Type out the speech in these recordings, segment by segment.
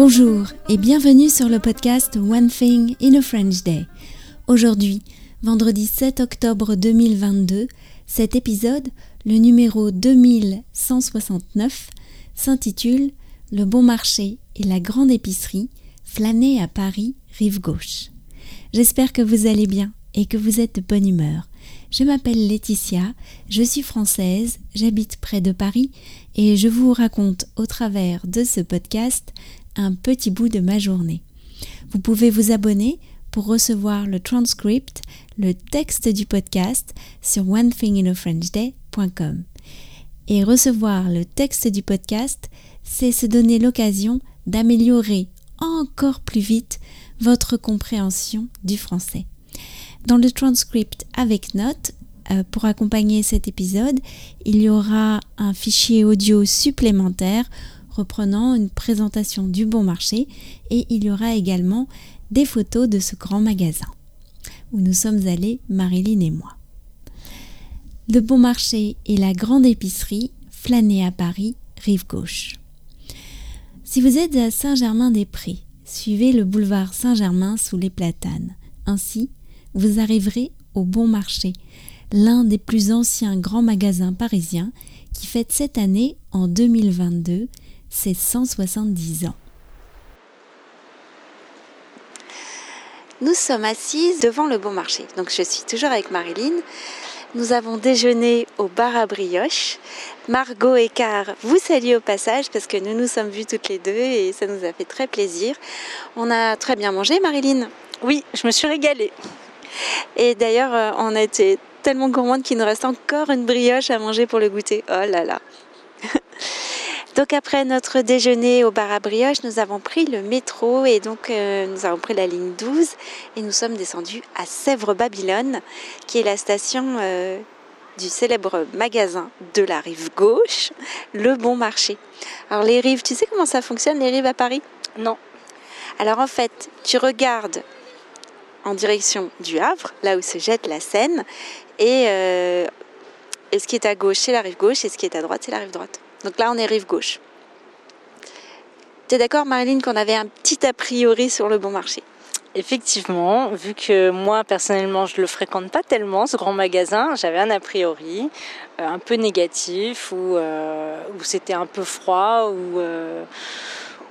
Bonjour et bienvenue sur le podcast One Thing in a French Day. Aujourd'hui, vendredi 7 octobre 2022, cet épisode, le numéro 2169, s'intitule Le bon marché et la grande épicerie, flâner à Paris, rive gauche. J'espère que vous allez bien et que vous êtes de bonne humeur. Je m'appelle Laetitia, je suis française, j'habite près de Paris et je vous raconte au travers de ce podcast un petit bout de ma journée. Vous pouvez vous abonner pour recevoir le transcript, le texte du podcast sur onethinginafrenchday.com. Et recevoir le texte du podcast, c'est se donner l'occasion d'améliorer encore plus vite votre compréhension du français. Dans le transcript avec notes, euh, pour accompagner cet épisode, il y aura un fichier audio supplémentaire reprenant une présentation du bon marché et il y aura également des photos de ce grand magasin où nous sommes allés, Marilyn et moi. Le bon marché et la grande épicerie, flâner à Paris, rive gauche. Si vous êtes à Saint-Germain-des-Prés, suivez le boulevard Saint-Germain sous les platanes. Ainsi, vous arriverez au Bon Marché, l'un des plus anciens grands magasins parisiens qui fête cette année, en 2022, ses 170 ans. Nous sommes assises devant le Bon Marché. Donc je suis toujours avec Marilyn. Nous avons déjeuné au bar à brioche. Margot et Car vous saluent au passage parce que nous nous sommes vues toutes les deux et ça nous a fait très plaisir. On a très bien mangé, Marilyn? Oui, je me suis régalée. Et d'ailleurs, euh, on a été tellement gourmande qu'il nous reste encore une brioche à manger pour le goûter. Oh là là. donc après notre déjeuner au bar à brioche, nous avons pris le métro et donc euh, nous avons pris la ligne 12 et nous sommes descendus à Sèvres-Babylone, qui est la station euh, du célèbre magasin de la rive gauche, le Bon Marché. Alors les rives, tu sais comment ça fonctionne les rives à Paris? Non. Alors en fait, tu regardes en direction du Havre, là où se jette la Seine. Euh, et, ce qui est à gauche, c'est la rive gauche, et ce qui est à droite, c'est la rive droite. Donc là, on est rive gauche. Tu es d'accord, Marilyn, qu'on avait un petit a priori sur le bon marché? Effectivement, vu que moi personnellement je le fréquente pas tellement ce grand magasin, j'avais un a priori euh, un peu négatif ou euh, où, c'était un peu froid ou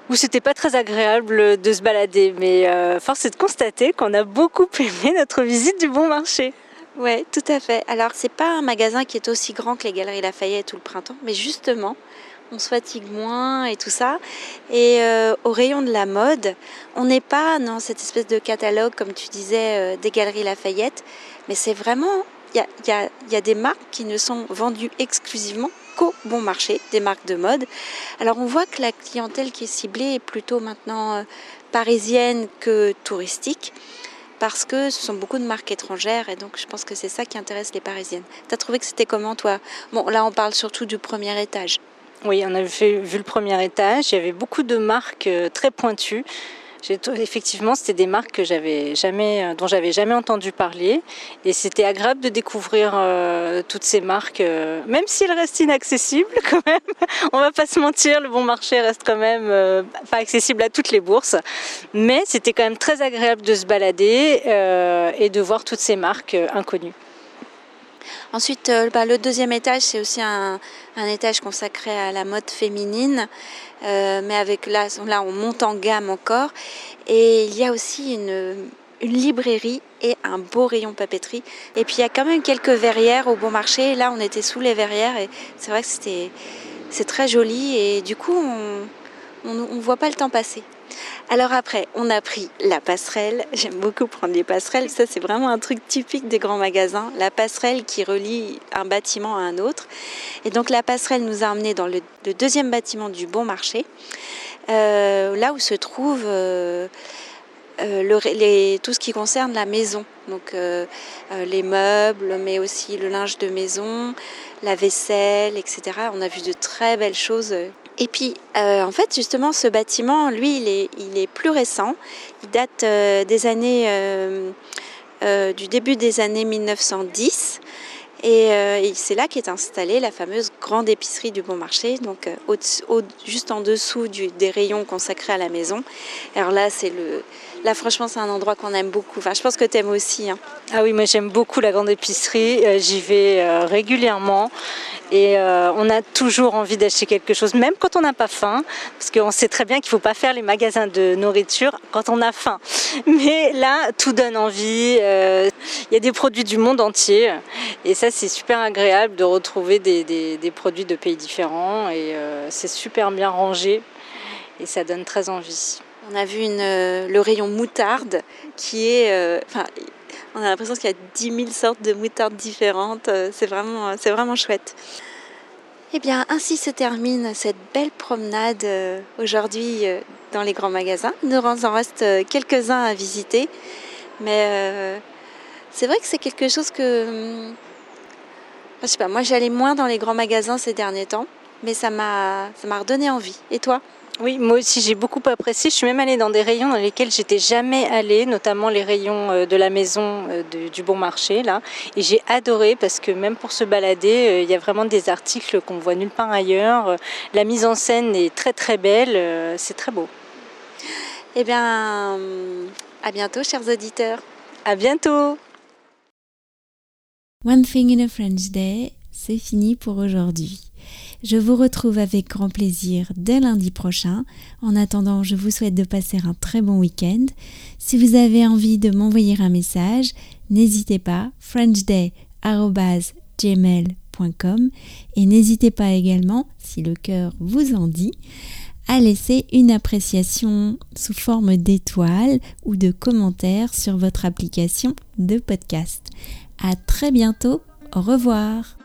où c'était pas très agréable de se balader. Mais euh, force est de constater qu'on a beaucoup aimé notre visite du bon marché. Oui, tout à fait. Alors, c'est pas un magasin qui est aussi grand que les Galeries Lafayette tout le printemps, mais justement, on se fatigue moins et tout ça. Et euh, au rayon de la mode, on n'est pas dans cette espèce de catalogue, comme tu disais, euh, des Galeries Lafayette, mais c'est vraiment. Il y a, y a des marques qui ne sont vendues exclusivement bon marché, des marques de mode. Alors on voit que la clientèle qui est ciblée est plutôt maintenant euh, parisienne que touristique parce que ce sont beaucoup de marques étrangères et donc je pense que c'est ça qui intéresse les parisiennes. Tu as trouvé que c'était comment toi? Bon là on parle surtout du premier étage. Oui, on avait vu le premier étage, il y avait beaucoup de marques euh, très pointues effectivement, c'était des marques que j'avais jamais, euh, dont j'avais jamais entendu parler, et c'était agréable de découvrir euh, toutes ces marques, euh, même si elles restent inaccessibles quand même. On va pas se mentir, le bon marché reste quand même pas accessible à toutes les bourses, mais c'était quand même très agréable de se balader et de voir toutes ces marques inconnues. Ensuite, bah, le deuxième étage, c'est aussi un, étage consacré à la mode féminine. Euh, mais avec là, là, on monte en gamme encore. Et il y a aussi une, une librairie et un beau rayon papeterie. Et puis il y a quand même quelques verrières au bon marché. Là, on était sous les verrières et c'est vrai que c'était c'est très joli et du coup, on ne voit pas le temps passer. Alors après, on a pris la passerelle. J'aime beaucoup prendre les passerelles. Ça, c'est vraiment un truc typique des grands magasins. La passerelle qui relie un bâtiment à un autre. Et donc la passerelle nous a emmenés dans le, deuxième bâtiment du Bon Marché, euh, là où se trouve euh, euh, tout ce qui concerne la maison. Donc les meubles, mais aussi le linge de maison, la vaisselle, etc. On a vu de très belles choses et puis, euh, en fait, justement, ce bâtiment, lui, il est, plus récent. Il date euh, des années, euh, du début des années 1910. Euh, et, c'est là qu'est installée la fameuse grande épicerie du Bon Marché, donc juste en dessous des rayons consacrés à la maison. Alors là, c'est le, là franchement, c'est un endroit qu'on aime beaucoup. Enfin, je pense que tu aimes aussi. Hein. Ah oui, moi j'aime beaucoup la grande épicerie. Euh, j'y vais régulièrement. Et euh, on a toujours envie d'acheter quelque chose, même quand on n'a pas faim, parce qu'on sait très bien qu'il ne faut pas faire les magasins de nourriture quand on a faim. Mais là, tout donne envie. Euh, il y a des produits du monde entier. Et ça, c'est super agréable de retrouver des, produits de pays différents. Et euh, c'est super bien rangé. Et ça donne très envie. On a vu le rayon moutarde qui est... On a l'impression qu'il y a 10 000 sortes de moutardes différentes. Euh, c'est vraiment, chouette. Eh bien, ainsi se termine cette belle promenade euh, aujourd'hui euh, dans les grands magasins. Nous en reste quelques-uns à visiter. Mais c'est vrai que c'est quelque chose que. Je sais pas, moi j'allais moins dans les grands magasins ces derniers temps, mais ça m'a, ça m'a redonné envie. Et toi? Oui, moi aussi j'ai beaucoup apprécié. Je suis même allée dans des rayons dans lesquels j'étais jamais allée, notamment les rayons euh, de la maison euh, du Bon Marché là. Et j'ai adoré parce que même pour se balader, euh, il y a vraiment des articles qu'on voit nulle part ailleurs. La mise en scène est très très belle, c'est très beau. Eh bien, à bientôt, chers auditeurs. À bientôt. One thing in a French day, c'est fini pour aujourd'hui. Je vous retrouve avec grand plaisir dès lundi prochain. En attendant, je vous souhaite de passer un très bon week-end. Si vous avez envie de m'envoyer un message, n'hésitez pas, frenchday.gmail.com et n'hésitez pas également, si le cœur vous en dit, à laisser une appréciation sous forme d'étoiles ou de commentaires sur votre application de podcast. À très bientôt. Au revoir.